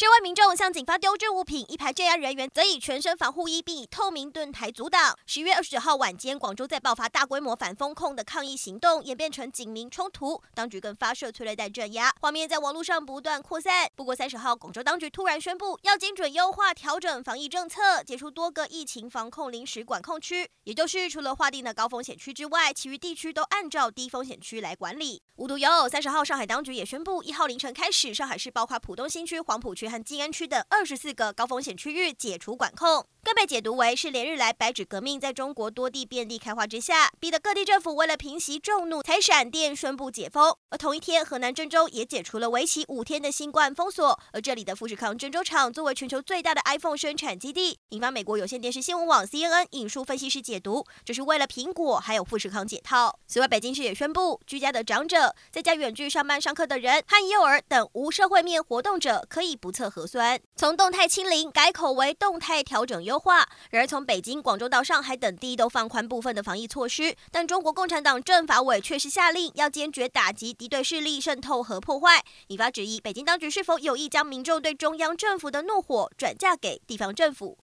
室外民众向警方丢掷物品，一排镇压人员则以全身防护衣并以透明盾牌阻挡。十月二十号晚间，广州在爆发大规模反封控的抗议行动，演变成警民冲突，当局更发射催泪弹镇压，画面在网络上不断扩散。不过三十号，广州当局突然宣布要精准优化调整防疫政策，解除多个疫情防控临时管控区，也就是除了划定的高风险区之外，其余地区都按照低风险区来管理。无独有偶，三十号上海当局也宣布，一号凌晨开始，上海市包括浦东新区、黄浦区和静安区的二十四个高风险区域解除管控。更被解读为是连日来白纸革命在中国多地遍地开花之下，逼得各地政府为了平息众怒，才闪电宣布解封。而同一天，河南郑州也解除了为期五天的新冠封锁。而这里的富士康郑州厂作为全球最大的 iPhone 生产基地，引发美国有线电视新闻网 CNN 引述分析师解读，这是为了苹果还有富士康解套。此外，北京市也宣布，居家的长者、在家远距上班上课的人和幼儿等无社会面活动者可以不测核酸，从动态清零改口为动态调整用。优化。然而，从北京、广州到上海等地都放宽部分的防疫措施，但中国共产党政法委却是下令要坚决打击敌对势力渗透和破坏，引发质疑：北京当局是否有意将民众对中央政府的怒火转嫁给地方政府？